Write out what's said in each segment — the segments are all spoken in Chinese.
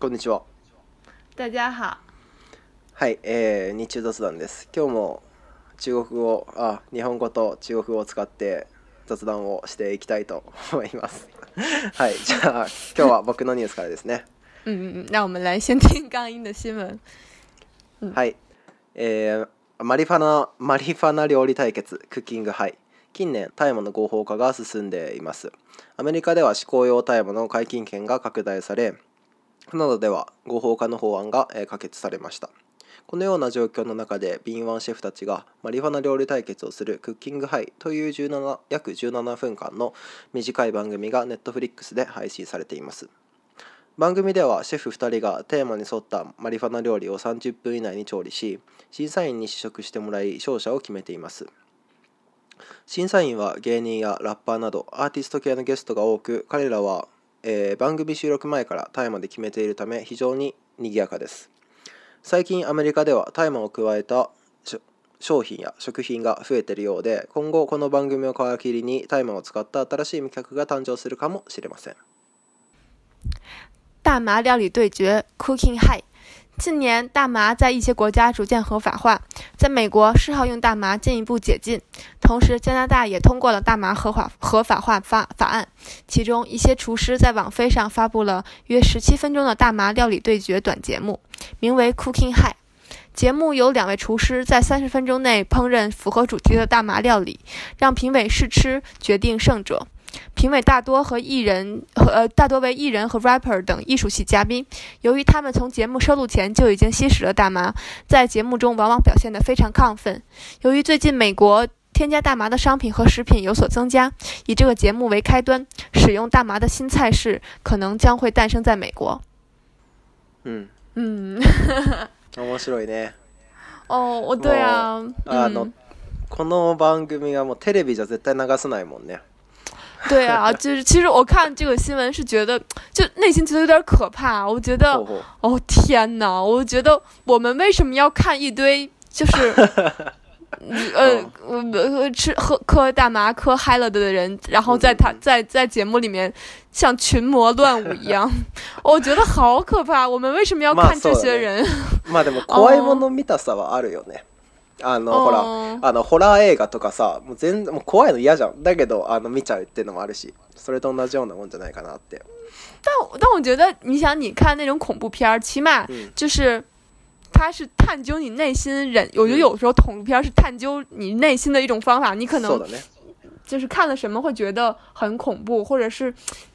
こんにちは。大家好。はい、えー、日中雑談です。今日も中国語、あ、日本語と中国語を使って雑談をしていきたいと思います。はい、じゃあ今日は僕のニュースからですね。う嗯嗯，那我们来先听刚音的新闻。はい、えー、マリファナマリファナ料理対決クッキングハイ。近年タイ麻の合法化が進んでいますアメリカでは嗜好用タイ麻の解禁権が拡大されなどでは合法化の法案が可決されましたこのような状況の中で敏腕シェフたちがマリファナ料理対決をする「クッキングハイ」という17約17分間の短い番組が Netflix で配信されています番組ではシェフ2人がテーマに沿ったマリファナ料理を30分以内に調理し審査員に試食してもらい勝者を決めています審査員は芸人やラッパーなどアーティスト系のゲストが多く彼らはえー、番組収録前から大麻で決めているため非常に賑やかです最近アメリカでは大麻を加えた商品や食品が増えているようで今後この番組を皮切りに大麻を使った新しい味覚が誕生するかもしれません大麻料理对决 Cooking High 近年，大麻在一些国家逐渐合法化，在美国，嗜好用大麻进一步解禁。同时，加拿大也通过了大麻合法合法化法法案。其中，一些厨师在网飞上发布了约十七分钟的大麻料理对决短节目，名为《Cooking High》。节目由两位厨师在三十分钟内烹饪符合主题的大麻料理，让评委试吃决定胜者。评委大多和艺人和呃大多为艺人和 rapper 等艺术系嘉宾，由于他们从节目收录前就已经吸食了大麻，在节目中往往表现得非常亢奋。由于最近美国添加大麻的商品和食品有所增加，以这个节目为开端，使用大麻的新菜式可能将会诞生在美国。嗯嗯，面白いね。哦对啊。あのこの番組もうテレビじゃ絶対流さないもんね。对啊，就是其实我看这个新闻是觉得，就内心觉得有点可怕。我觉得，哦天哪！我觉得我们为什么要看一堆就是，呃，呃，吃喝嗑大麻、嗑嗨了的人，然后在他在在节目里面像群魔乱舞一样，我觉得好可怕。我们为什么要看这些人？嘛，でも怖いもの見たさはあるよね。あのほらあのホラー映画とかさもう全もう怖いの嫌じゃんだけどあの見ちゃうっていうのもあるしそれと同じようなもんじゃないかなって。但但我觉得，你想你看那种恐怖片儿，起码就是。嗯它是探究你内心人，我觉得有时候恐怖片是探究你内心的一种方法。你可能就是看了什么会觉得很恐怖，或者是，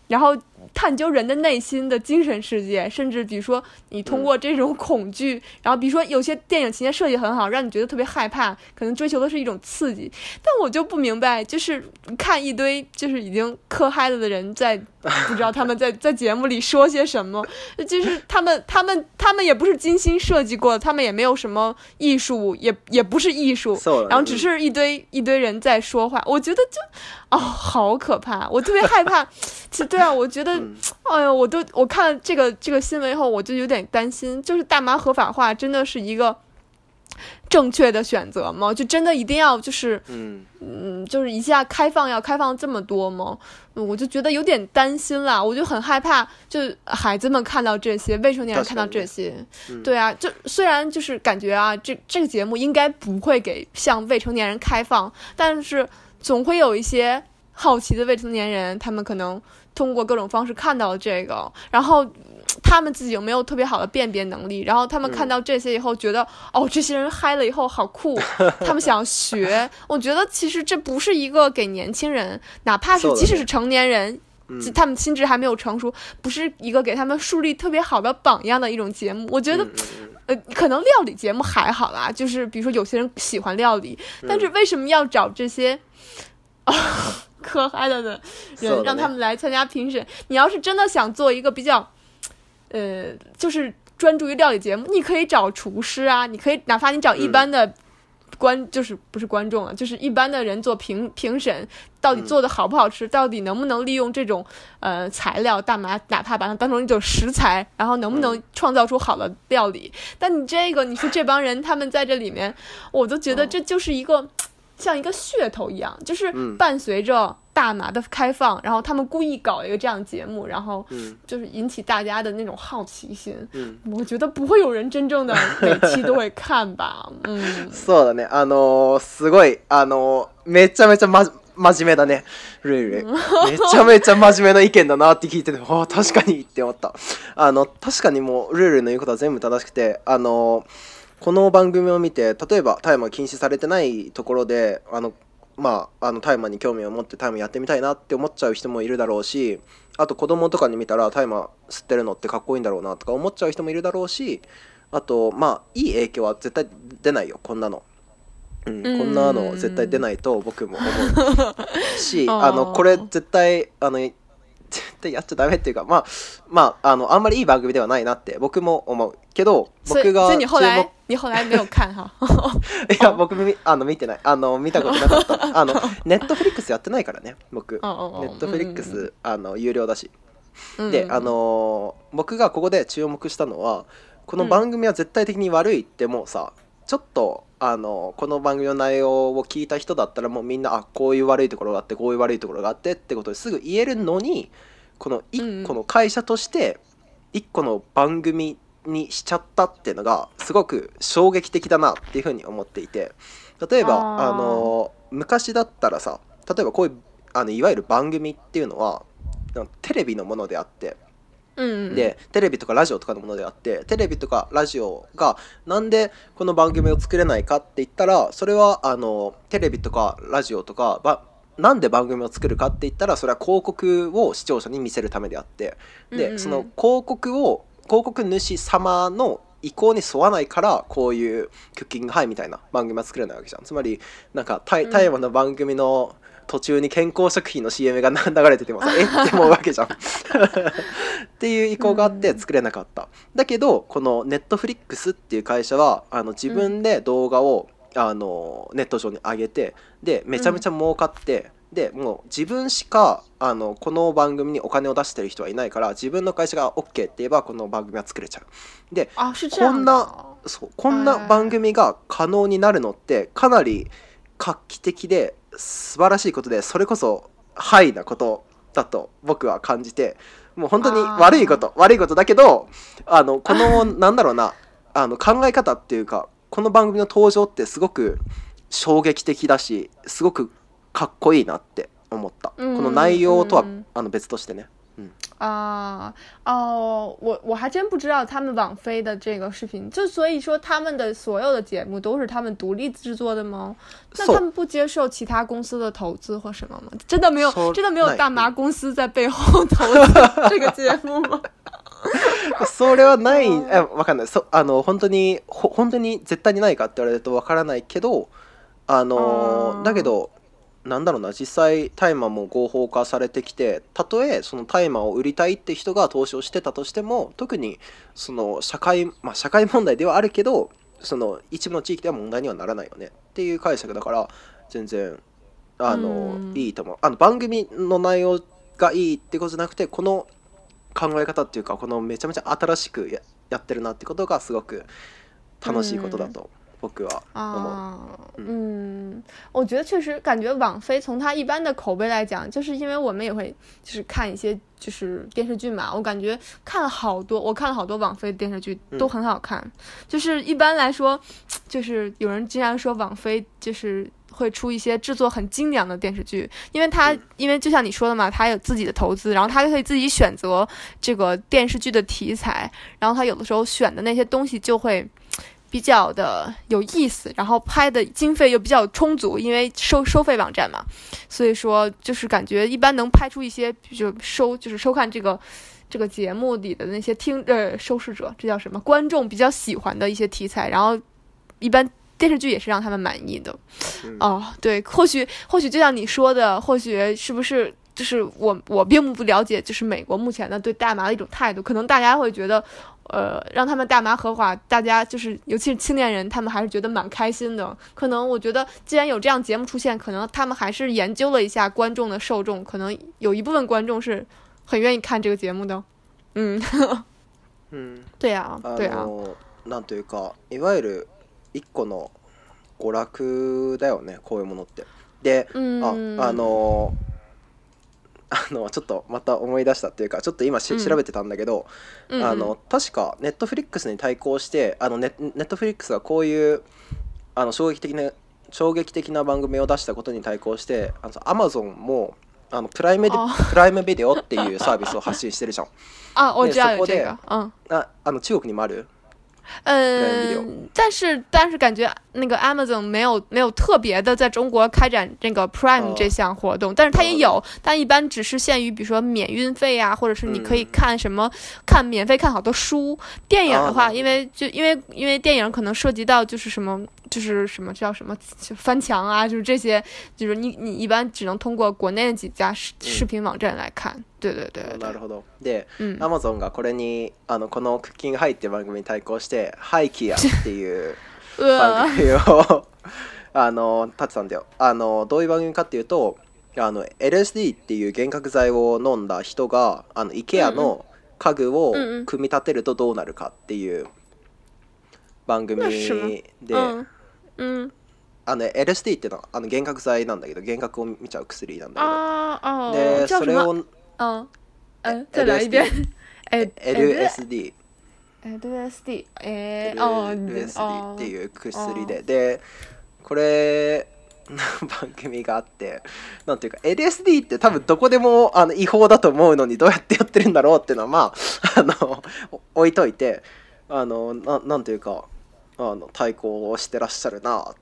然后探究人的内心的精神世界，甚至比如说，你通过这种恐惧，然后比如说有些电影情节设计很好，让你觉得特别害怕，可能追求的是一种刺激。但我就不明白，就是看一堆就是已经磕嗨了的人在。不知道他们在在节目里说些什么，就是他们他们他们也不是精心设计过，他们也没有什么艺术，也也不是艺术，然后只是一堆一堆人在说话。我觉得就，哦，好可怕！我特别害怕。其实对啊，我觉得，哎呀，我都我看了这个这个新闻以后，我就有点担心。就是大麻合法化真的是一个。正确的选择吗？就真的一定要就是嗯嗯，就是一下开放要开放这么多吗？我就觉得有点担心啦，我就很害怕，就孩子们看到这些，未成年人看到这些，对啊，就虽然就是感觉啊，这这个节目应该不会给向未成年人开放，但是总会有一些好奇的未成年人，他们可能通过各种方式看到这个，然后。他们自己有没有特别好的辨别能力？然后他们看到这些以后，觉得哦，这些人嗨了以后好酷，他们想学。我觉得其实这不是一个给年轻人，哪怕是即使是成年人，他们心智还没有成熟，不是一个给他们树立特别好的榜样的一种节目。我觉得，呃，可能料理节目还好啦，就是比如说有些人喜欢料理，但是为什么要找这些啊 可嗨了的人让他们来参加评审？你要是真的想做一个比较。呃，就是专注于料理节目，你可以找厨师啊，你可以哪怕你找一般的观，就是不是观众啊，就是一般的人做评评审，到底做的好不好吃，到底能不能利用这种呃材料大麻，哪怕把它当成一种食材，然后能不能创造出好的料理？但你这个，你说这帮人他们在这里面，我都觉得这就是一个像一个噱头一样，就是伴随着。大麻的开放，然后他们故意搞一个这样节目，然后就是引起大家的那种好奇心。嗯、我觉得不会有人真正的每期都会看吧。嗯、そうだね。あのすごいあのめちゃめちゃま真面目だね。ルイルイ。めちゃめちゃ真面目な意見だなって聞いてて、ああ確かにって思った。あの確かにもうルイルイの言うことは全部正しくて、あのこの番組を見て例えば大麻禁止されてないところであのまあ、あのタイマーに興味を持ってタマーやってみたいなって思っちゃう人もいるだろうしあと子供とかに見たらタイマー吸ってるのってかっこいいんだろうなとか思っちゃう人もいるだろうしあとまあいい影響は絶対出ないよこんなの。うんこんなの絶対出ないと僕も思うし あのこれ絶対あの対やっちゃダメっていうか、まあ、まあ、あの、あんまりいい番組ではないなって僕も思う。けど、僕が注目。你后来没有看哈？いや僕あの見てないあの見たことなかった あのネットフリックスやってないからね僕ネットフリックスあの有料だし、であの僕がここで注目したのはこの番組は絶対的に悪いってもうさ、うちょっとあのこの番組の内容を聞いた人だったらもうみんなあこういう悪いところがあってこういう悪いところがあってってことですぐ言えるのに、この1個の会社として1個の番組にしちゃったっていうのがすごく衝撃的だなっていうふうに思っていて例えばあの昔だったらさ例えばこういうあのいわゆる番組っていうのはテレビのものであって。でテレビとかラジオとかのものであってテレビとかラジオがなんでこの番組を作れないかって言ったらそれはあのテレビとかラジオとかなんで番組を作るかって言ったらそれは広告を視聴者に見せるためであってでその広告を広告主様の意向に沿わないからこういうクッキングハイみたいな番組は作れないわけじゃんつまりなんか大麻の番組の途中に健康食品の CM が流れててもさえ って思うわけじゃん っていう意向があって作れなかっただけどこのネットフリックスっていう会社はあの自分で動画を、うんあのネット上に上げてでめちゃめちゃ儲かって、うん、でもう自分しかあのこの番組にお金を出してる人はいないから自分の会社が OK って言えばこの番組は作れちゃう。でこんなそうこんな番組が可能になるのってかなり画期的で素晴らしいことでそれこそハイなことだと僕は感じてもう本当に悪いこと悪いことだけどあのこの なんだろうなあの考え方っていうかこの番組の登場ってすごく衝撃的だしすごくかっこいいなって思った、この内容とは、あの別としてね。嗯啊哦，我我还真不知道他们网飞的这个视频，就所以说他们的所有的节目都是他们独立制作的吗？那他们不接受其他公司的投资或什么吗？真的没有，真的没有大麻公司在背后投资这个节目吗？それはない あ分かんないそあの本当にほ本当に絶対にないかって言われると分からないけどあのだけどなんだろうな実際大麻も合法化されてきてたとえその大麻を売りたいって人が投資をしてたとしても特にその社会,、まあ、社会問題ではあるけどその一部の地域では問題にはならないよねっていう解釈だから全然あのいいと思うあの番組の内容がいいってことじゃなくてこの考え方っていうか、このめちゃめちゃ新しくややってるなってことがすごく楽しいことだと僕は思う。嗯，我觉得确实感觉网飞从他一般的口碑来讲，就是因为我们也会就是看一些就是电视剧嘛，我感觉看了好多，我看了好多网飞的电视剧都很好看。就是一般来说，就是有人经常说网飞就是。会出一些制作很精良的电视剧，因为他因为就像你说的嘛，他有自己的投资，然后他就可以自己选择这个电视剧的题材，然后他有的时候选的那些东西就会比较的有意思，然后拍的经费又比较充足，因为收收费网站嘛，所以说就是感觉一般能拍出一些就收就是收看这个这个节目里的那些听呃收视者，这叫什么观众比较喜欢的一些题材，然后一般。电视剧也是让他们满意的，哦，对，或许或许就像你说的，或许是不是就是我我并不了解，就是美国目前的对大麻的一种态度。可能大家会觉得，呃，让他们大麻合法，大家就是尤其是青年人，他们还是觉得蛮开心的。可能我觉得，既然有这样节目出现，可能他们还是研究了一下观众的受众，可能有一部分观众是很愿意看这个节目的。嗯，嗯，对呀，对呀。なんというか、いわゆる一個の娯楽だよねこういうものって。でああのあのちょっとまた思い出したっていうかちょっと今、し調べてたんだけど、うんあの確かネットフリックスに対抗してあのネットフリックスがこういうあの衝撃的な衝撃的な番組を出したことに対抗してあのアマゾンもあのプライムプライムビデオっていうサービスを発信してるじゃん。あおそこで、ああの中国にもある嗯，但是但是感觉那个 Amazon 没有没有特别的在中国开展这个 Prime 这项活动，但是它也有，但一般只是限于比如说免运费啊，或者是你可以看什么看免费看好多书电影的话，因为就因为因为电影可能涉及到就是什么就是什么叫什么翻墙啊，就是这些就是你你一般只能通过国内的几家视视频网站来看。でなるほどで、アマ Amazon がこれにあのこの「クッキングハイ」っていう番組に対抗して「ハイキア」っていう 番組を あの立てたんだよあのどういう番組かっていうとあの LSD っていう幻覚剤を飲んだ人があの IKEA の家具を組み立てるとどうなるかっていう番組で、うんうんあの LSD っていうのはあの幻覚剤なんだけど幻覚を見ちゃう薬なんだけどでそれを嗯嗯，再来一遍。LSD。LSD。えー、LSD っていう薬で。で、これ、番組があってなんていうか LSD って多分どこでもあの違法だと思うのにどうやってやってるんだろうっていうのはまあ あの置いといてあのななんていうかあの対抗をしてらっしゃるなっ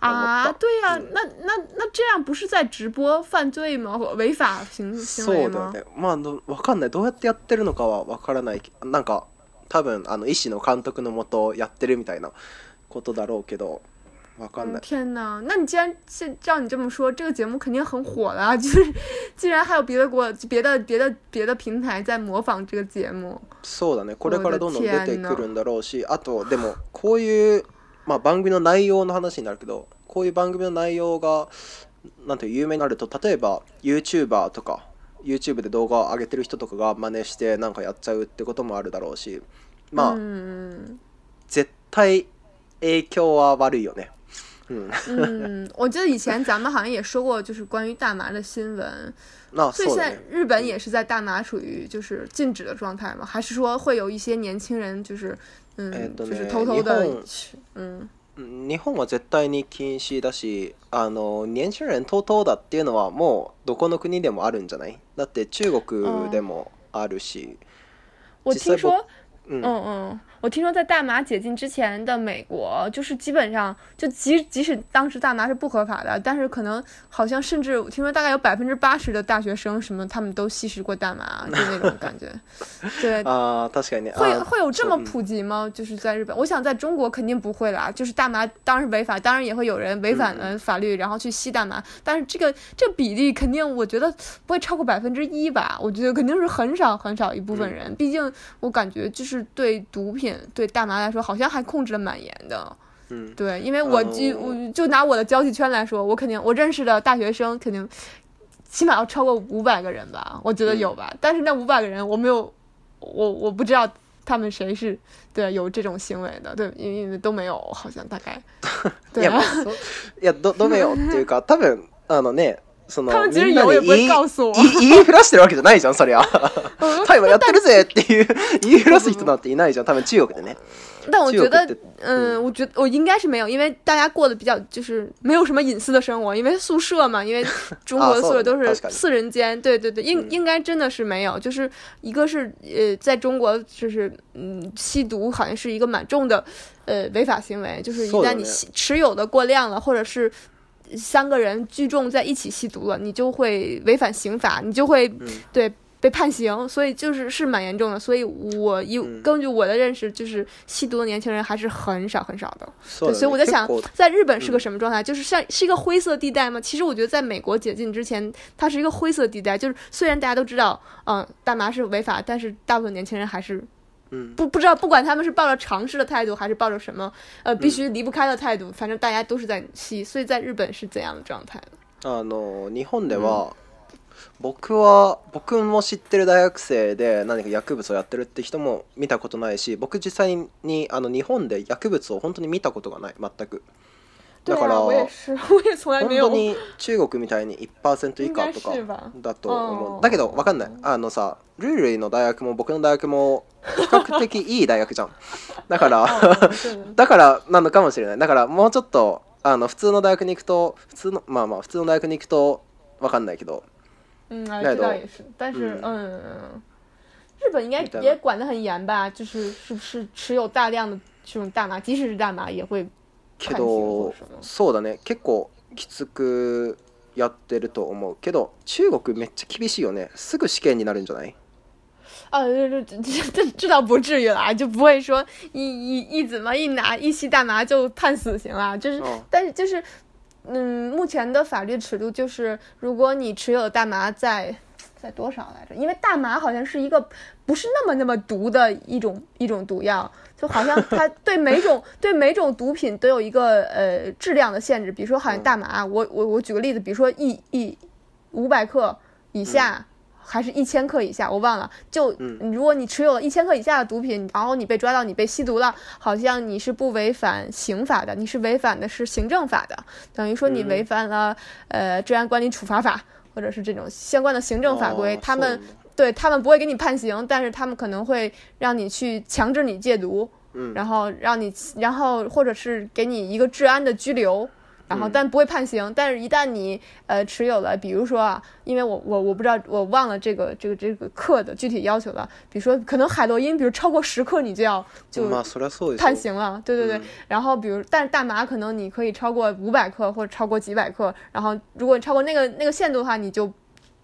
啊，对呀、啊，那那那这样不是在直播犯罪吗？违法行行为吗？そうだね。まあど分かんない。どうやってやってるのかは分からない。なんか多分あの医師の監督のもとやってるみたいなことだろうけど。嗯、天哪！那你既然现照你这么说，这个节目肯定很火了、啊。就是，既然还有别的国、别的、别的、别的平台在模仿这个节目，そうだね。これからどんどん出てくるんだろうし、あとでもこういう。まあ、番組の内容の話になるけどこういう番組の内容がなんて有名になると例えば YouTuber とか YouTube で動画を上げてる人とかが真似してなんかやっちゃうってこともあるだろうしまあ絶対影響は悪いよね。嗯，我记得以前咱们好像也说过，就是关于大麻的新闻。那所以现在日本也是在大麻处于就是禁止的状态嘛？还是说会有一些年轻人就是えっとね、偷偷嗯。日本は絶対に禁止だしあの年轻人と々だっていうのはもうどこの国でもあるんじゃないだって中国でもあるし、我听说、うん、うん我听说，在大麻解禁之前的美国，就是基本上就即即使当时大麻是不合法的，但是可能好像甚至听说大概有百分之八十的大学生什么他们都吸食过大麻，就那种感觉。对啊，確かに。会会有这么普及吗？就是在日本，我想在中国肯定不会啦。就是大麻当然是违法，当然也会有人违反了法律然后去吸大麻，但是这个这比例肯定我觉得不会超过百分之一吧。我觉得肯定是很少很少一部分人，毕竟我感觉就是对毒品。对大麻来说，好像还控制的蛮严的。嗯，对，因为我就就拿我的交际圈来说，我肯定我认识的大学生肯定起码要超过五百个人吧，我觉得有吧。但是那五百个人，我没有，我我不知道他们谁是对有这种行为的，对，因为都没有，好像大概 对。い也い都ド、ドめっていうか、多分あのね。他们即使有也不会告诉我但我觉得嗯我觉得我应该是没有因为大家过得比较就是没有什么隐私的生活因为宿舍嘛因为中国的宿舍都是四人间对对对应应该真的是没有就是一个是呃在中国就是嗯吸毒好像是一个蛮重的呃违法行为就是一旦你吸持有的过量了或者是三个人聚众在一起吸毒了，你就会违反刑法，你就会对被判刑，所以就是是蛮严重的。所以我以根据我的认识，就是吸毒的年轻人还是很少很少的。对，所以我就想，在日本是个什么状态？就是像是一个灰色地带吗？其实我觉得，在美国解禁之前，它是一个灰色地带，就是虽然大家都知道，嗯，大麻是违法，但是大部分年轻人还是。嗯，不不知道，不管他们是抱着尝试的态度，还是抱着什么呃必须离不開の態度、反正大家都是在吸，所以在日本是怎样的状態？あの日本では、僕は僕も知ってる大学生で何か薬物をやってるって人も見たことないし、僕実際にあの日本で薬物を本当に見たことがない全く。だから、本当に中国みたいに1%以下とかだと思う。だけど分かんない。あのさ、ルールの大学も僕の大学も比較的いい大学じゃんだからだからなのかもしれないだからもうちょっとあの普通の大学に行くと普通のまあまあ普通の大学に行くと分かんないけど嗯，啊，知道也是，日本应该也管得很严吧？就是是不是持有大量的这种大麻，即使是大麻也会けどそうだね結構きつくやってると思うけど中国めっちゃ厳しいよねすぐ試験になるんじゃない呃，这这这这倒不至于啦，就不会说一一一怎么一拿一吸大麻就判死刑啦。就是，但是就是，嗯，目前的法律尺度就是，如果你持有大麻在在多少来着？因为大麻好像是一个不是那么那么毒的一种一种毒药，就好像 它对每种对每种毒品都有一个呃质量的限制。比如说，好像大麻，我我我举个例子，比如说一一五百克以下。还是一千克以下，我忘了。就如果你持有了一千克以下的毒品，然后你被抓到，你被吸毒了，好像你是不违反刑法的，你是违反的是行政法的，等于说你违反了呃治安管理处罚法或者是这种相关的行政法规，他们对他们不会给你判刑，但是他们可能会让你去强制你戒毒，嗯，然后让你，然后或者是给你一个治安的拘留。然后，但不会判刑。但是一旦你呃持有了，比如说啊，因为我我我不知道我忘了这个这个这个克的具体要求了。比如说，可能海洛因，比如超过十克，你就要就判刑了。对对对。然后，比如，但大麻可能你可以超过五百克，或者超过几百克。然后，如果你超过那个那个限度的话，你就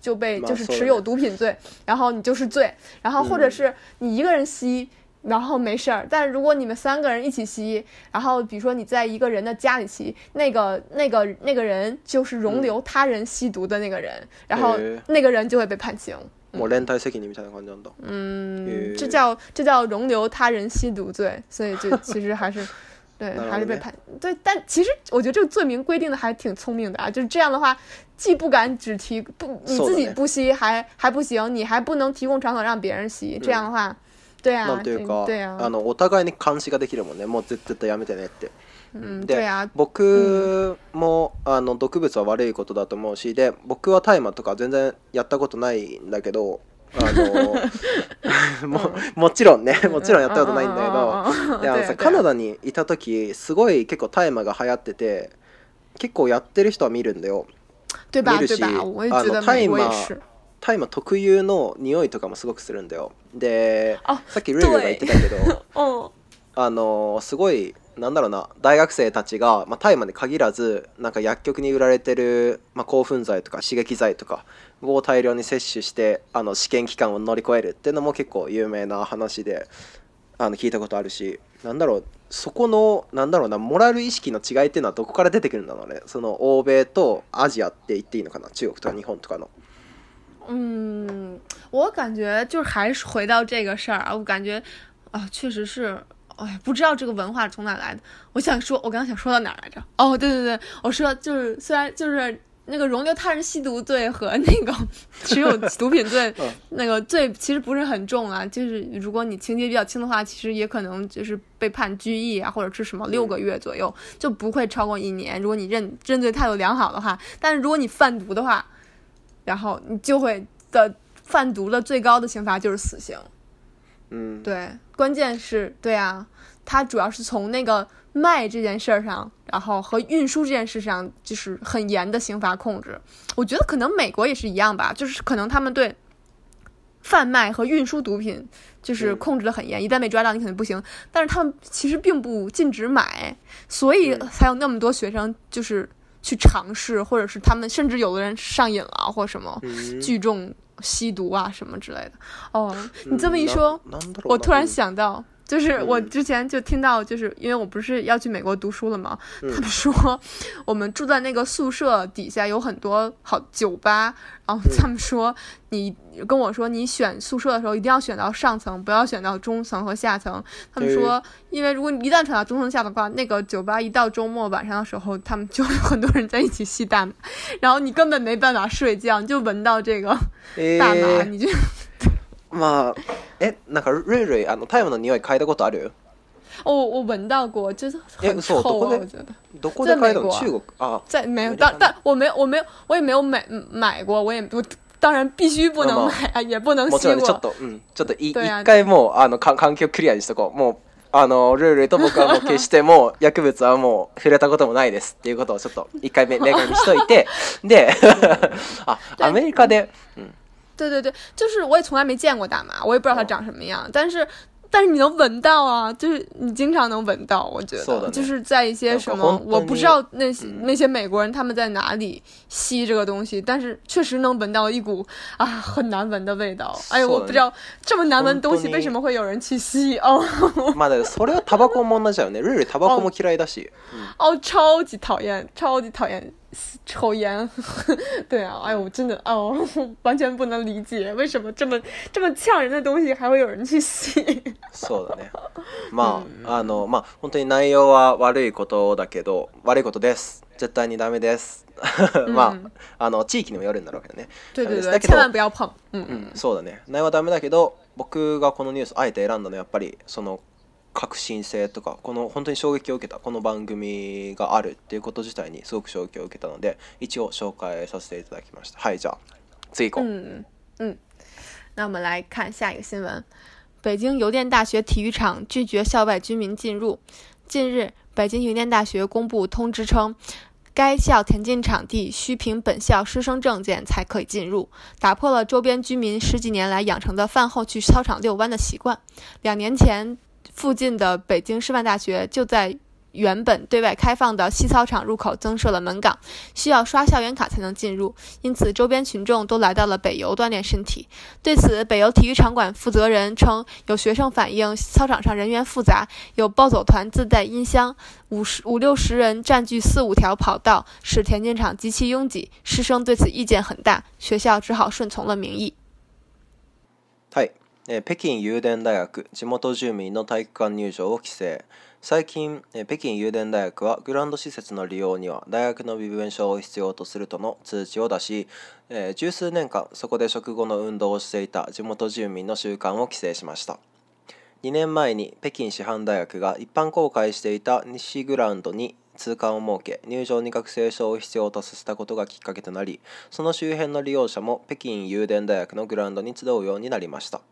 就被就是持有毒品罪，然后你就是罪。然后，或者是你一个人吸。然后没事儿，但如果你们三个人一起吸，然后比如说你在一个人的家里吸，那个那个那个人就是容留他人吸毒的那个人，然后那个人就会被判刑。嗯，这叫这叫容留他人吸毒罪，所以就其实还是，对，还是被判对，但其实我觉得这个罪名规定的还挺聪明的啊，就是这样的话，既不敢只提不你自己不吸还还不行，你还不能提供场所让别人吸，这样的话。对啊，なんというか、对啊、あのお互いに監視ができるもんねもう絶対やめてねって。で、僕も、あの毒物は悪いことだと思うしで僕は大麻とか全然やったことないんだけどあの ももちろんねもちろんやったことないんだけどであのさカナダにいた時すごい結構大麻が流行ってて結構やってる人は見るんだよ。見るしあの大麻大麻特有の匂いとかもすごくするんだよでさっきルールが言ってたけど あのすごいなんだろうな大学生たちが、まあ、大麻に限らずなんか薬局に売られてる、まあ、興奮剤とか刺激剤とかを大量に摂取してあの試験期間を乗り越えるっていうのも結構有名な話であの聞いたことあるしなんだろうそこのなんだろうなモラル意識の違いっていうのはどこから出てくるんだろうねその欧米とアジアって言っていいのかな中国とか日本とかの嗯，我感觉就是还是回到这个事儿啊，我感觉啊，确实是，哎，不知道这个文化从哪来的。我想说，我刚刚想说到哪儿来着？哦，对对对，我说就是，虽然就是那个容留他人吸毒罪和那个 持有毒品罪，那个罪其实不是很重啊，就是如果你情节比较轻的话，其实也可能就是被判拘役啊，或者是什么六个月左右，就不会超过一年。如果你认认罪态度良好的话，但是如果你贩毒的话。然后你就会的贩毒的最高的刑罚就是死刑，嗯，对，关键是对啊，他主要是从那个卖这件事上，然后和运输这件事上，就是很严的刑罚控制。我觉得可能美国也是一样吧，就是可能他们对贩卖和运输毒品就是控制的很严，一旦被抓到你肯定不行。但是他们其实并不禁止买，所以才有那么多学生就是。去尝试，或者是他们，甚至有的人上瘾了，或什么聚众吸毒啊，什么之类的。哦，你这么一说，我突然想到。就是我之前就听到，就是因为我不是要去美国读书了嘛，他们说我们住在那个宿舍底下有很多好酒吧，然后他们说你跟我说你选宿舍的时候一定要选到上层，不要选到中层和下层。他们说，因为如果你一旦选到中层下的话，那个酒吧一到周末晚上的时候，他们就有很多人在一起吸大麻，然后你根本没办法睡觉，你就闻到这个大麻，你就。まあえなんかル瑞あのタイムの匂い嗅いだことあるお、お、闻到过，就是很臭、啊。我觉得。どこで買えたの？中国あ、在没有，当但我没我没我也没有买买过，我也我当然必须不能买啊，也不能吸过。ちょっと、うん、ちょっと一一回もうあの環境クリアにしとこう。もうあのルールと僕はもう決しても薬物はもう触れたこともないですっていうことをちょっと一回目明確にしといて、で、あアメリカで。うん对对对，就是我也从来没见过大麻，我也不知道它长什么样。但是，但是你能闻到啊，就是你经常能闻到，我觉得就是在一些什么，我不知道那些那些美国人他们在哪里吸这个东西，但是确实能闻到一股啊很难闻的味道。哎呀，我不知道这么难闻东西为什么会有人去吸哦。妈的，それはタバコも同じよね。ルルタバコも嫌いだし。哦，超级讨厌，超级讨厌。抽烟，对啊，哎呦，真的哦，完全不能理解为什么这么这么呛人的东西还会有人去吸。そうだね。まあ、あのまあ本当に内容は悪いことだけど悪いことです。絶対にダメです。まあ、あの地域にもよるんだろうけどね。对对对，千万不要碰。うん、うそうだね。内容はダメだけど、僕がこのニュースあえて選んだのはやっぱりその革新性，とかこの本当に衝撃を受けたこの番組があるっていうこと自体にすごく衝撃を受けたので一応紹介させていただきました。はいじゃあ次行う。ん嗯嗯。那我们来看下一个新闻：北京邮电大学体育场拒绝校外居民进入。近日，北京邮电大学公布通知称，该校田径场地需凭本校师生证件才可以进入，打破了周边居民十几年来养成的饭后去操场遛弯的习惯。两年前。附近的北京师范大学就在原本对外开放的西操场入口增设了门岗，需要刷校园卡才能进入。因此，周边群众都来到了北邮锻炼身体。对此，北邮体育场馆负责人称，有学生反映操场上人员复杂，有暴走团自带音箱，五十五六十人占据四五条跑道，使田径场极其拥挤，师生对此意见很大，学校只好顺从了民意。嗨。え北京郵電大学地元住民の体育館入場を規制最近え北京郵電大学はグランド施設の利用には大学の身分証を必要とするとの通知を出し、えー、十数年間そこで食後の運動をしていた地元住民の習慣を規制しました2年前に北京師範大学が一般公開していた西グラウンドに通関を設け入場に学生証を必要とさせたことがきっかけとなりその周辺の利用者も北京郵電大学のグラウンドに集うようになりました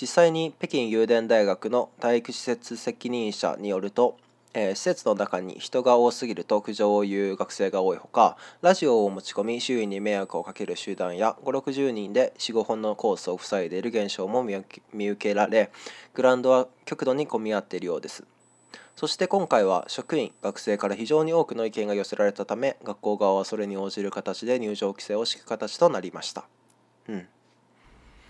実際に北京郵電大学の体育施設責任者によると、えー、施設の中に人が多すぎると苦情を言う学生が多いほかラジオを持ち込み周囲に迷惑をかける集団や5 6 0人で45本のコースを塞いでいる現象も見受けられグラウンドは極度に混み合っているようです。そして今回は職員学生から非常に多くの意見が寄せられたため学校側はそれに応じる形で入場規制を敷く形となりました。うん、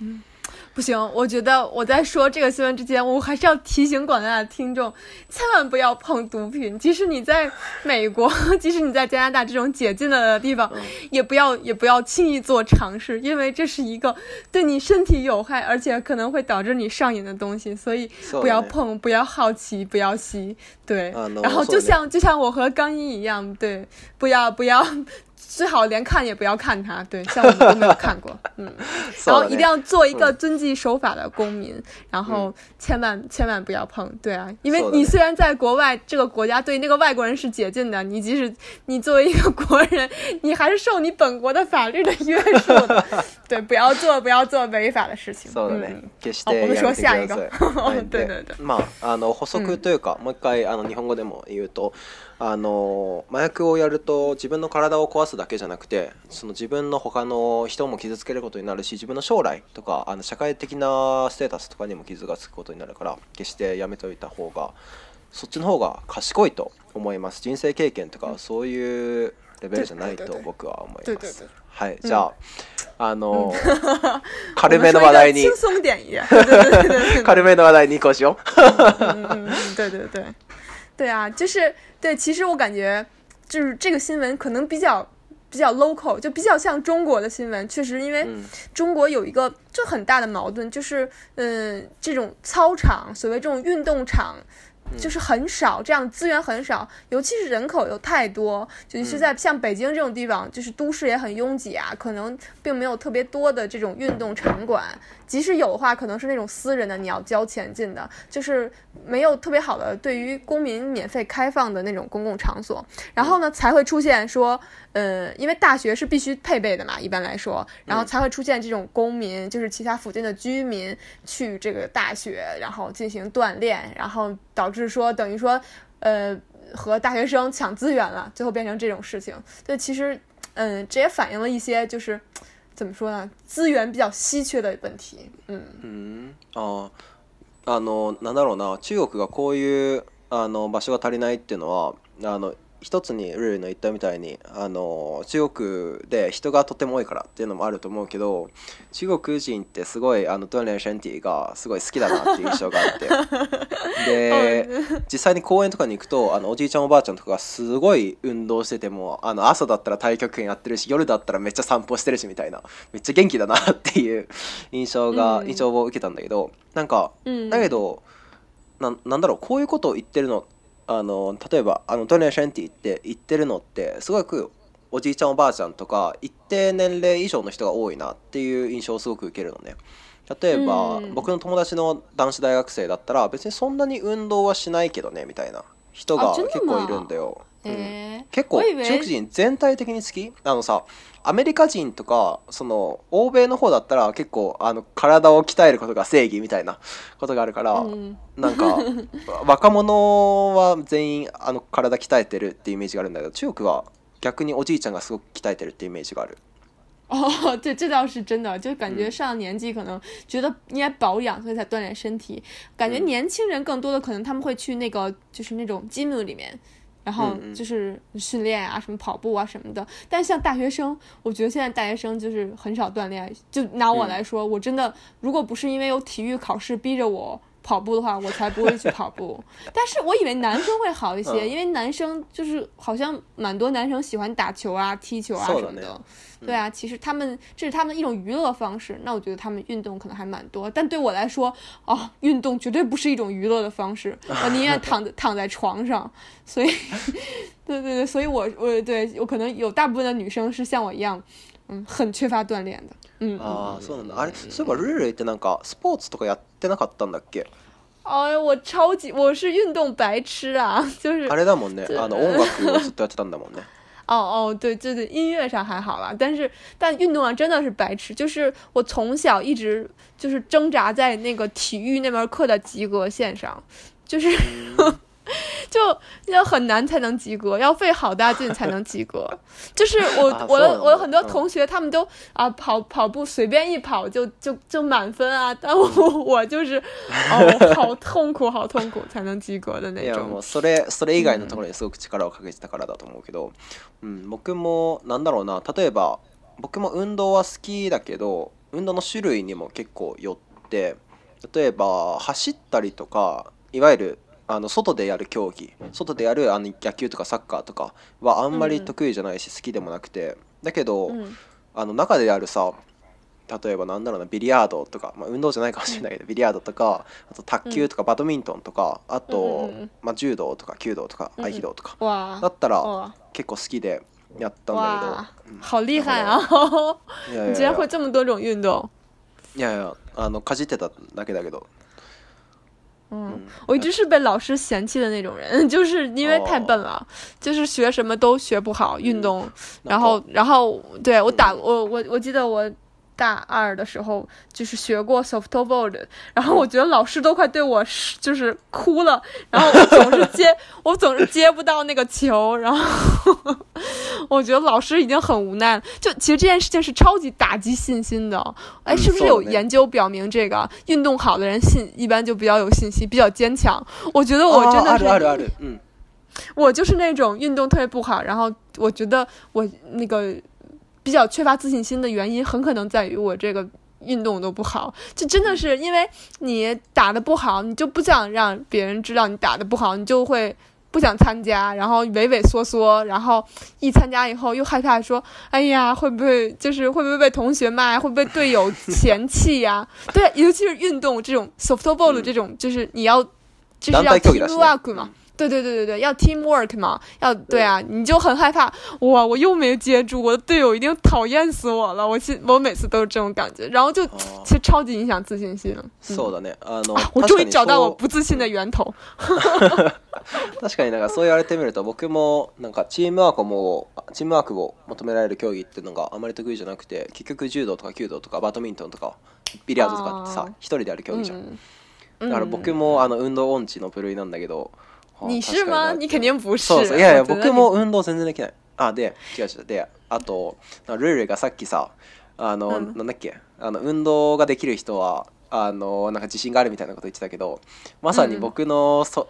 うん不行，我觉得我在说这个新闻之前，我还是要提醒广大的听众，千万不要碰毒品。即使你在美国，即使你在加拿大这种解禁的地方，也不要也不要轻易做尝试，因为这是一个对你身体有害，而且可能会导致你上瘾的东西。所以不要碰，不要好奇，不要吸。对，然后就像就像我和刚一一样，对，不要不要。最好连看也不要看他，对，像我们都没有看过，嗯。然后一定要做一个遵纪守法的公民，然后千万千万不要碰，对啊，因为你虽然在国外这个国家对那个外国人是解禁的，你即使你作为一个国人，你还是受你本国的法律的约束的，对，不要做不要做违法的事情。好的，我们说下一个，对对 对。まああの補足というか、もう一回あの日本語でも言うと。あの麻薬をやると自分の体を壊すだけじゃなくてその自分の他の人も傷つけることになるし自分の将来とかあの社会的なステータスとかにも傷がつくことになるから決してやめておいた方がそっちの方が賢いと思います人生経験とかそういうレベルじゃないと僕は思います。はい、じゃあ、うん、あの軽めの話題に 軽めの話題にこうしよう。对啊，就是对，其实我感觉就是这个新闻可能比较比较 local，就比较像中国的新闻。确实，因为中国有一个就很大的矛盾，就是嗯，这种操场，所谓这种运动场。就是很少，这样资源很少，尤其是人口又太多，就是在像北京这种地方，就是都市也很拥挤啊，可能并没有特别多的这种运动场馆，即使有的话，可能是那种私人的，你要交钱进的，就是没有特别好的对于公民免费开放的那种公共场所，然后呢，才会出现说。嗯，因为大学是必须配备的嘛，一般来说，然后才会出现这种公民，就是其他附近的居民去这个大学，然后进行锻炼，然后导致说等于说，呃，和大学生抢资源了，最后变成这种事情。对，其实，嗯，这也反映了一些就是，怎么说呢，资源比较稀缺的问题。嗯嗯，哦，あのなんだろうな、中国がこういうあの場所が足りないっていうのはあの。一つにルールの言ったみたいにあの中国で人がとても多いからっていうのもあると思うけど中国人ってすごいあのドン・レン・シェンティがすごい好きだなっていう印象があって で実際に公園とかに行くとあのおじいちゃんおばあちゃんとかがすごい運動しててもあの朝だったら太極拳やってるし夜だったらめっちゃ散歩してるしみたいなめっちゃ元気だなっていう印象が、うん、印象を受けたんだけどなんか、うん、だけどななんだろうこういうことを言ってるのあの例えば「あのトニー・シェンティ」って言ってるのってすごくおじいちゃんおばあちゃんとか一定年齢以上の人が多いなっていう印象をすごく受けるのね。例えば、僕の友達の男子大学生だったら別にそんなに運動はしないけどねみたいな人が結構いるんだよ。え結構中国人全体的に好きあのさアメリカ人とかその欧米の方だったら結構あの体を鍛えることが正義みたいなことがあるから、うん、なんか 若者は全員あの体鍛えてるっていうイメージがあるんだけど中国は逆におじいちゃんがすごく鍛えてるっていうイメージがある。哦，对，这倒是真的，就感觉上了年纪可能觉得应该保养，所以才锻炼身体。感觉年轻人更多的可能他们会去那个就是那种 gym 里面。然后就是训练啊，什么跑步啊什么的。但像大学生，我觉得现在大学生就是很少锻炼。就拿我来说，我真的如果不是因为有体育考试逼着我跑步的话，我才不会去跑步。但是我以为男生会好一些，因为男生就是好像蛮多男生喜欢打球啊、踢球啊什么的。对啊，其实他们这是他们一种娱乐方式。那我觉得他们运动可能还蛮多，但对我来说，哦，运动绝对不是一种娱乐的方式。我宁愿躺在躺在床上。所以，对对对，所以我我对我可能有大部分的女生是像我一样，嗯，很缺乏锻炼的。嗯啊，そうだあれ、そういえばルルってなんかスポーツとかやってなかったんだっけ？あ、我超级我是运动白痴啊，就是。あれだもんね。あの音楽ずっとやってたんだもんね。哦哦，对对对，音乐上还好啦，但是但运动上真的是白痴，就是我从小一直就是挣扎在那个体育那门课的及格线上，就是。就要很难才能及格，要费好大劲才能及格。就是我、我的我的很多同学，他们都啊跑跑步随便一跑就就就满分啊，但我我就是 哦好痛苦好痛苦才能及格的那种。それそれ以外のところにすごく力をかけてたからだと思うけど、うん、僕もなんだろうな例えば僕も運動は好きだけど運動の種類にも結構よって例えば走ったりとかいわゆるあの外でやる競技外でやるあの野球とかサッカーとかはあんまり得意じゃないし好きでもなくてだけど、あの中でやるさ例えばなんだろうなビリヤードとか、まあ、運動じゃないかもしれないけど、ビリヤードとかあと卓球とかバドミントンとか、あと、まあ、柔道とか弓道とか合気道とか、だったら結構好きでやったんだけど、好厉害啊！你竟然会这么多种运动。いやいやあのかじってただけだけど嗯，我一直是被老师嫌弃的那种人，就是因为太笨了，就是学什么都学不好，运动，然后，然后，对我打我，我我记得我。大二的时候就是学过 s o f t b o a r d 然后我觉得老师都快对我就是哭了，然后我总是接，我总是接不到那个球，然后 我觉得老师已经很无奈了。就其实这件事情是超级打击信心的。哎，是不是有研究表明这个运动好的人信一般就比较有信心，比较坚强？我觉得我真的是嗯，我就是那种运动特别不好，然后我觉得我那个。比较缺乏自信心的原因，很可能在于我这个运动都不好，就真的是因为你打的不好，你就不想让别人知道你打的不好，你就会不想参加，然后畏畏缩缩，然后一参加以后又害怕说，哎呀，会不会就是会不会被同学骂，会不会队友嫌弃呀？对，尤其是运动这种 softball 这种，就是你要就是要 teamwork 嘛。对对对对对，要 teamwork 嘛，要对啊，你就很害怕哇，我又没接住，我的队友一定讨厌死我了。我现我每次都是这种感觉，然后就其实超级影响自信心。そうだね。あの、我终于找到我不自信的源头。確かになんかそう言われてみると、僕もなんかチームワークもチームワークを求められる競技っていうのがあまり得意じゃなくて、結局柔道とか弓道とかバドミントンとかビリヤードとかってさ、一人である競技じゃん。だから僕もあの運動音痴の部類なんだけど。うん你是吗？你肯定不是。そうそういやいや僕も運動全然できない。あで違う違うであとルイルイがさっきさあの、うん、なんだっけあの運動ができる人はあのなんか自信があるみたいなこと言ってたけどまさに僕のそ、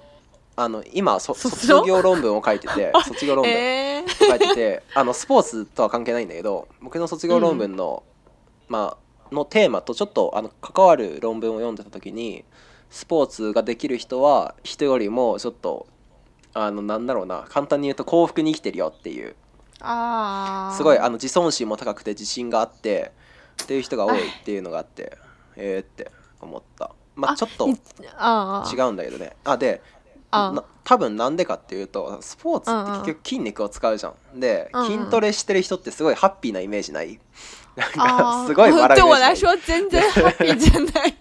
うん、あの今そ卒業論文を書いてて 卒業論文書いてて、えー、あのスポーツとは関係ないんだけど僕の卒業論文の、うん、まあのテーマとちょっとあの関わる論文を読んでた時にスポーツができる人は人よりもちょっとあのなんだろうな簡単に言うと幸福に生きてるよっていうあすごいあの自尊心も高くて自信があってっていう人が多いっていうのがあって ええって思ったまあちょっと違うんだけどねあで多分なんでかっていうとスポーツって結局筋肉を使うじゃんで筋トレしてる人ってすごいハッピーなイメージないなんかすごい笑う。来全然ハッピーじゃない。い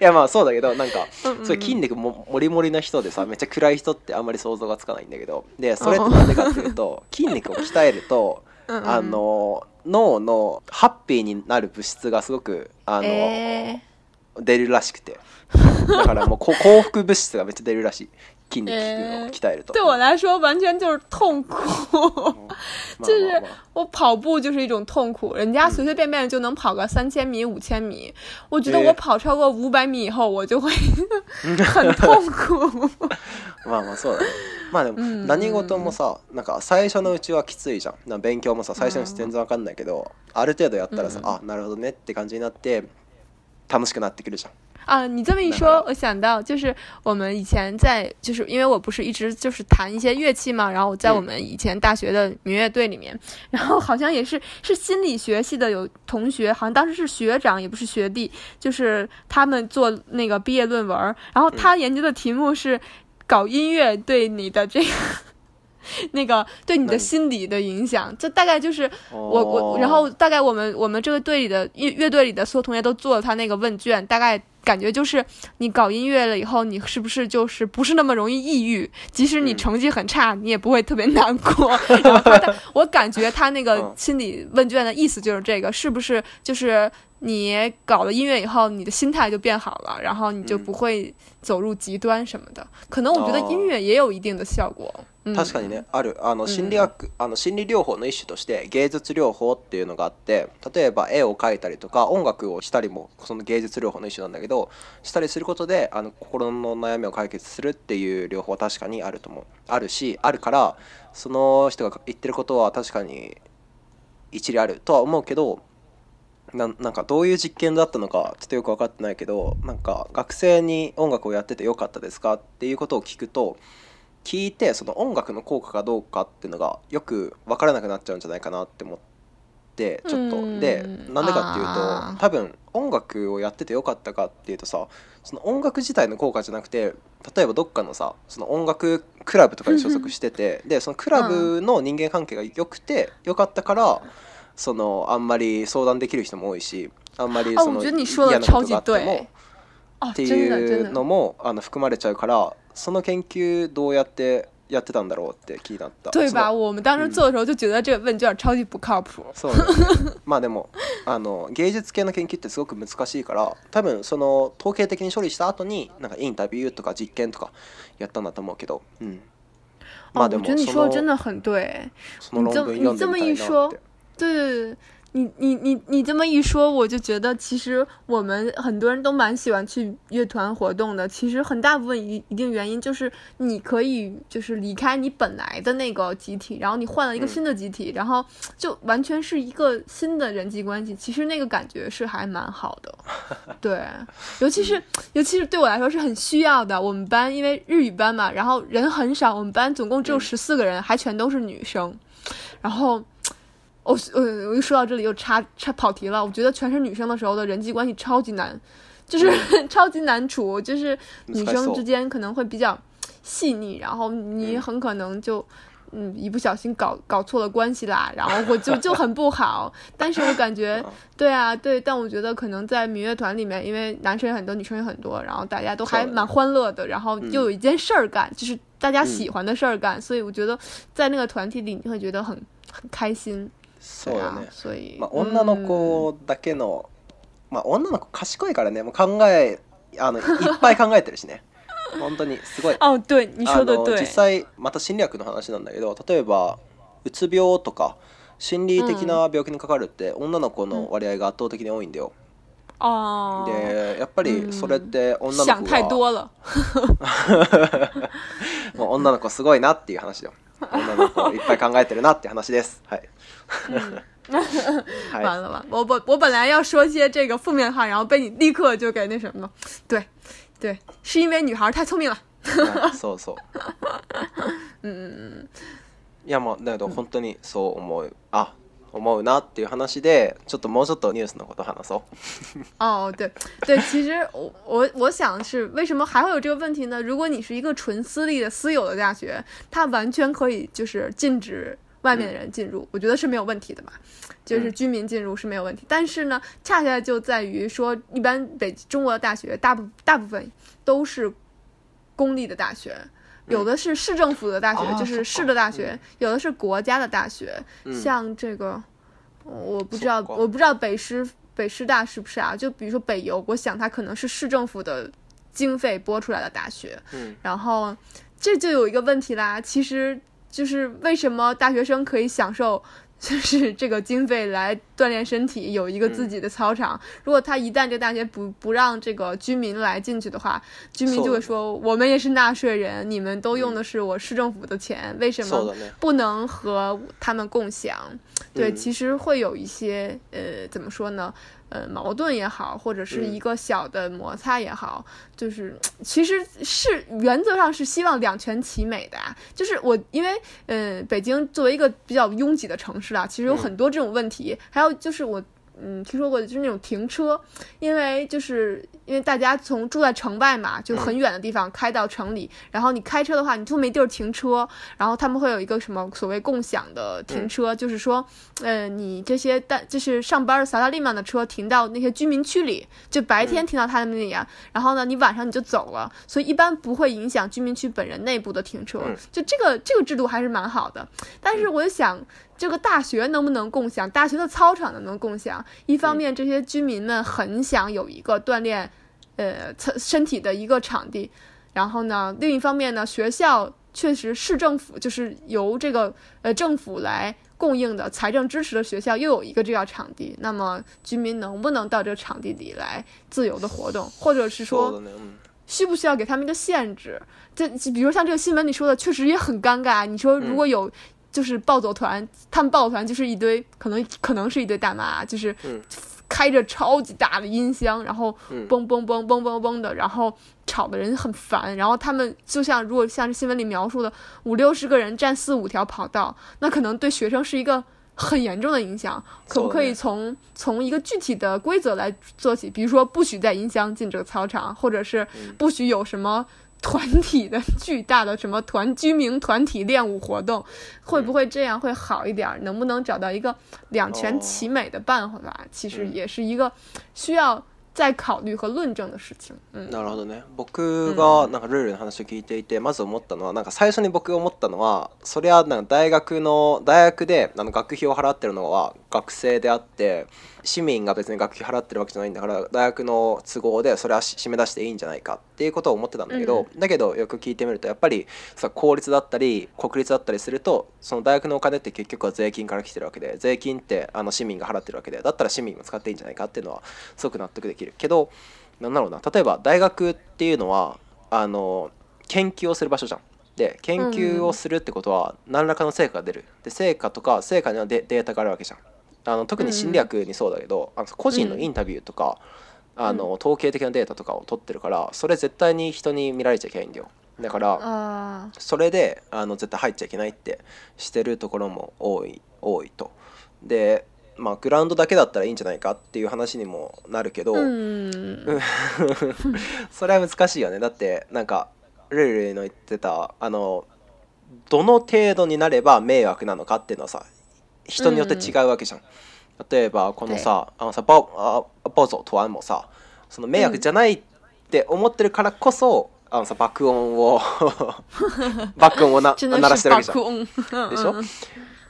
やまあそうだけどなんかそれ筋肉ももりもりな人でさめっちゃ暗い人ってあんまり想像がつかないんだけどでそれってなんでかっていうと 筋肉を鍛えるとあの脳のハッピーになる物質がすごくあの、出るらしくてだからもう 幸福物質がめっちゃ出るらしい筋肉鍛えると。对我来说，完全就是痛苦，就是我跑步就是一种痛苦。人家随随便便就能跑个三千米、五千米，我觉得我跑超过五百米以后，我就会 很痛苦。まあまあそうだまあでも何事もさ、なんか最初のうちはきついじゃん。な勉強もさ、最初のうち全然わかんないけど、ある程度やったらさ、あなるほどねって感じになって楽しくなってくるじゃん。啊，你这么一说，我想到就是我们以前在，就是因为我不是一直就是弹一些乐器嘛，然后在我们以前大学的民乐队里面，然后好像也是是心理学系的有同学，好像当时是学长也不是学弟，就是他们做那个毕业论文，然后他研究的题目是搞音乐对你的这个那个对你的心理的影响，就大概就是我我，然后大概我们我们这个队里的乐乐队里的所有同学都做了他那个问卷，大概。感觉就是你搞音乐了以后，你是不是就是不是那么容易抑郁？即使你成绩很差，你也不会特别难过。然后他我感觉他那个心理问卷的意思就是这个，是不是就是你搞了音乐以后，你的心态就变好了，然后你就不会走入极端什么的？可能我觉得音乐也有一定的效果。確かにねあるあの心理学、うん、あの心理療法の一種として芸術療法っていうのがあって例えば絵を描いたりとか音楽をしたりもその芸術療法の一種なんだけどしたりすることであの心の悩みを解決するっていう療法は確かにあると思うあるしあるからその人が言ってることは確かに一理あるとは思うけどななんかどういう実験だったのかちょっとよく分かってないけどなんか学生に音楽をやっててよかったですかっていうことを聞くと聞いてその音楽の効果かどうかっていうのがよく分からなくなっちゃうんじゃないかなって思ってちょっとでなんでかっていうと多分音楽をやっててよかったかっていうとさその音楽自体の効果じゃなくて例えばどっかのさその音楽クラブとかに所属しててでそのクラブの人間関係が良くてよかったからそのあんまり相談できる人も多いしあんまりその嫌なことがあってもっていうのもあの含まれちゃうから。その研究どうやってやってたんだろうって気になった对吧？我们当时做的时候就觉得这个问卷超级不靠谱。そう、まあでもあの芸術系の研究ってすごく難しいから多分その統計的に処理した後になんかインタビューとか実験とかやったんだと思うけどうん。まあ、で我觉得你说的真的很对。你这么一说，对对对，你你你你这么一说，我就觉得其实我们很多人都蛮喜欢去乐团活动的。其实很大部分一一定原因就是你可以就是离开你本来的那个集体，然后你换了一个新的集体，然后就完全是一个新的人际关系。其实那个感觉是还蛮好的，对，尤其是尤其是对我来说是很需要的。我们班因为日语班嘛，然后人很少，我们班总共只有十四个人，还全都是女生，然后。我嗯，我一说到这里又差差跑题了。我觉得全是女生的时候的人际关系超级难，就是 超级难处，就是女生之间可能会比较细腻，然后你很可能就嗯一不小心搞搞错了关系啦，然后我就就很不好。但是我感觉 对啊，对，但我觉得可能在民乐团里面，因为男生也很多，女生也很多，然后大家都还蛮欢乐的，然后又有一件事儿干，就是大家喜欢的事儿干，所以我觉得在那个团体里你会觉得很很开心。そうよねまあ、女の子だけの、まあ、女の子賢いからねもう考えあのいっぱい考えてるしね 本当にすごいあ对你说的对実際また心理学の話なんだけど例えばうつ病とか心理的な病気にかかるって、女の子の割合が圧倒的に多いんだよ、でやっぱりそれって女の子が もう女の子すごいなっていう話よ女の子いっぱい考えてるなって話ですはい 完了完，我本我本来要说些这个负面话，然后被你立刻就给那什么了。对，对，是因为女孩太聪明了。哈哈哈哈哈。嗯嗯嗯。いやもう、だけど本当にそう思う、あ、思うなっていう話で、ちょっともうちょっとニュースのこと話そう。哦，对对，其实我我想是为什么还会有这个问题呢？如果你是一个纯私立的私有的大学，它完全可以就是禁止。外面的人进入，我觉得是没有问题的嘛，就是居民进入是没有问题。但是呢，恰恰就在于说，一般北中国的大学，大部大部分都是公立的大学，有的是市政府的大学，就是市的大学，有的是国家的大学。像这个，我不知道，我不知道北师北师大是不是啊？就比如说北邮，我想它可能是市政府的经费拨出来的大学。嗯。然后这就有一个问题啦，其实。就是为什么大学生可以享受，就是这个经费来锻炼身体，有一个自己的操场。如果他一旦这大学不不让这个居民来进去的话，居民就会说，我们也是纳税人，你们都用的是我市政府的钱，为什么不能和他们共享？对，其实会有一些，呃，怎么说呢？呃，矛盾也好，或者是一个小的摩擦也好，就是其实是原则上是希望两全其美的啊。就是我，因为嗯，北京作为一个比较拥挤的城市啊，其实有很多这种问题。还有就是我。嗯，听说过就是那种停车，因为就是因为大家从住在城外嘛，就很远的地方开到城里，然后你开车的话你就没地儿停车，然后他们会有一个什么所谓共享的停车，就是说，呃，你这些但就是上班萨拉利曼的车停到那些居民区里，就白天停到他们那里啊，然后呢你晚上你就走了，所以一般不会影响居民区本人内部的停车，就这个这个制度还是蛮好的，但是我就想。这个大学能不能共享？大学的操场能不能共享？一方面，这些居民们很想有一个锻炼，呃，身体的一个场地。然后呢，另一方面呢，学校确实，市政府就是由这个呃政府来供应的财政支持的学校，又有一个这样场地。那么，居民能不能到这个场地里来自由的活动，或者是说，需不需要给他们一个限制？这，比如像这个新闻里说的，确实也很尴尬。你说如果有。就是暴走团，他们暴走团就是一堆，可能可能是一堆大妈，就是开着超级大的音箱，然后嘣嘣嘣嘣嘣嘣的，然后吵的人很烦。然后他们就像如果像新闻里描述的，五六十个人占四五条跑道，那可能对学生是一个很严重的影响。可不可以从从一个具体的规则来做起？比如说不许在音箱进这个操场，或者是不许有什么。团体的巨大的什么团居民团体练舞活动，会不会这样会好一点儿？能不能找到一个两全其美的办法？其实也是一个需要再考虑和论证的事情。嗯，なるほどね。僕がなんかルールの話を聞いていて、まず思ったのは、なんか最初に僕思ったのは、それはなんか大学の大学であの学費を払ってるのは。学生であって市民が別に学費払ってるわけじゃないんだから大学の都合でそれは締め出していいんじゃないかっていうことを思ってたんだけど、うん、だけどよく聞いてみるとやっぱりさ公立だったり国立だったりするとその大学のお金って結局は税金から来てるわけで税金ってあの市民が払ってるわけでだったら市民も使っていいんじゃないかっていうのはすごく納得できるけどなんだろうな例えば大学っていうのはあの研究をする場所じゃん。で研究をするってことは何らかの成果が出るで成果とか成果にはデータがあるわけじゃんあの特に侵略にそうだけど、あの個人のインタビューとか、あの統計的なデータとかを取ってるからそれ絶対に人に見られちゃいけないんだよだからそれであの絶対入っちゃいけないってしてるところも多い多いとでまあグラウンドだけだったらいいんじゃないかっていう話にもなるけど、うん、それは難しいよねだってなんかルルルの言ってたあのどの程度になれば迷惑なのかっていうのはさ人によって違うわけじゃん、うん、例えばこのさあのさあボゾとはももさその迷惑じゃないって思ってるからこそ、あのさ爆音を 爆音をな鳴らしてるわけじゃん。でしょ、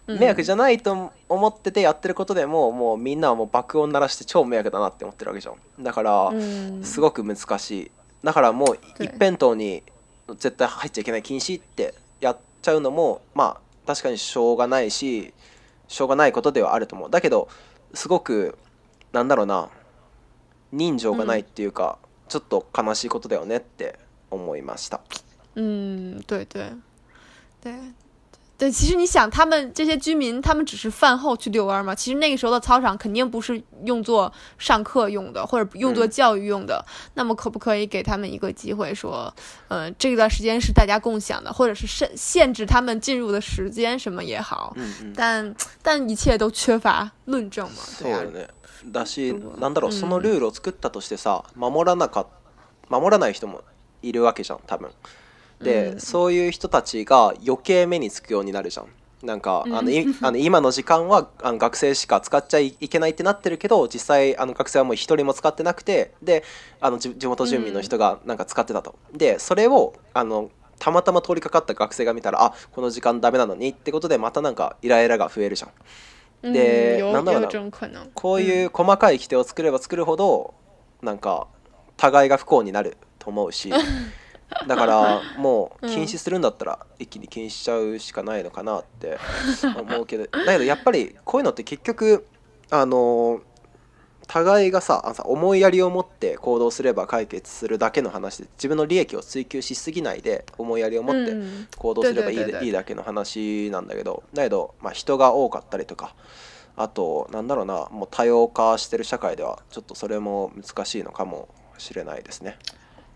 うん、迷惑じゃないと思っててやってることでももうみんなはもう爆音鳴らして超迷惑だなって思ってるわけじゃんだからすごく難しいだからもう一辺倒に絶対入っちゃいけない禁止ってやっちゃうのもまあ確かにしょうがないししょうがないことではあると思うだけどすごくなんだろうな人情がないっていうか、うん、ちょっと悲しいことだよねって思いました。嗯，对对对，对，其实你想，他们这些居民，他们只是饭后去遛弯嘛？其实那个时候的操场肯定不是用作上课用的，或者用作教育用的。那么，可不可以给他们一个机会，说，呃，这段时间是大家共享的，或者是限限制他们进入的时间什么也好？嗯嗯。但但一切都缺乏论证嘛？对呀。ね。だし、なんだろう、そのルールを作ったとしてさ、守らなか、守らない人もいるわけじゃん、多分。、そういう人たちが余計目につくようになるじゃん。なんか、あの、あの今の時間はあの学生しか使っちゃいけないってなってるけど実際あの学生はもう一人も使ってなくてであの地元住民の人がなんか使ってたと。でそれをあのたまたま通りかかった学生が見たらあこの時間ダメなのにってことでまたなんかイライラが増えるじゃん。で、うん、なんだろうなこういう細かい規定を作れば作るほど、うん、なんか互いが不幸になると思うし だからもう禁止するんだったら一気に禁止しちゃうしかないのかなって 思うけどだけどやっぱりこういうのって結局あの互いがさあさ思いやりを持って行動すれば解決するだけの話で自分の利益を追求しすぎないで思いやりを持って行動すればいい,、いいだけの話なんだけどだけど、まあ、人が多かったりとか。あとなんだろうなもう多様化してる社会ではちょっとそれも難しいのかもしれないですね。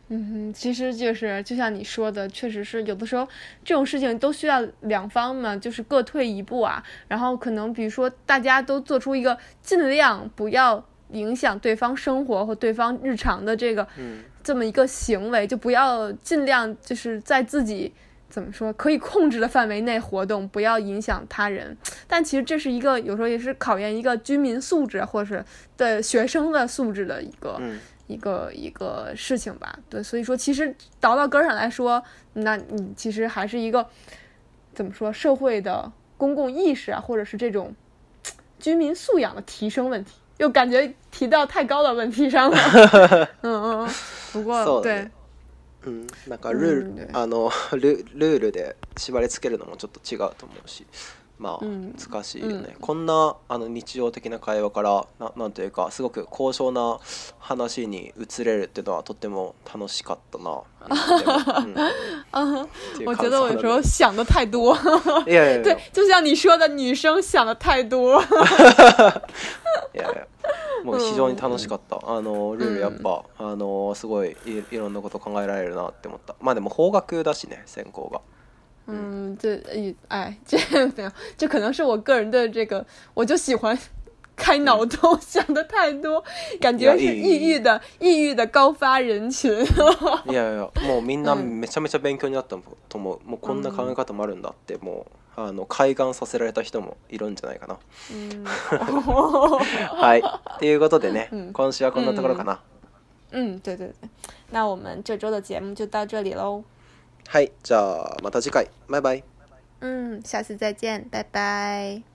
嗯，其实就是就像你说的，确实是有的时候这种事情都需要两方嘛，就是各退一步啊。然后可能比如说大家都做出一个尽量不要影响对方生活和对方日常的这个，嗯，这么一个行为，就不要尽量就是在自己怎么说可以控制的范围内活动，不要影响他人。但其实这是一个有时候也是考验一个居民素质，或者是的学生的素质的一个。一个一个事情吧，对，所以说其实倒到根上来说，那你其实还是一个怎么说社会的公共意识啊，或者是这种居民素养的提升问题，又感觉提到太高的问题上了，嗯嗯，不过对，嗯，なんかルールあのルールで縛りつけるのもちょっと違うと思うし。まあ、難しいよね、うんうん、こんなあの日常的な会話からななんというかすごく高尚な話に移れるっていうのはとっても楽しかったな。嗯，我觉得我有时候想的太多，对，就像你说的，女生想的太多。いやいやもう非常に楽しかった、あのルールやっぱ、あのすごいいろんなこと考えられるなって思ったまあでも法学だしね専攻が嗯，这，哎，这怎样？这可能是我个人的这个，我就喜欢开脑洞，想的太多，感觉是抑郁的，抑郁的高发人群。いやいや、もうみんなめちゃめちゃ勉強になったとも、もうこんな考え方もあるんだって、もうあの快感させられた人もいるんじゃないかな。はい。ということでね、今週はこんなところかな。嗯，对对对，那我们这周的节目就到这里喽。はい、じゃあまた次回。バイバイ。うん、下次再见，バイバイ。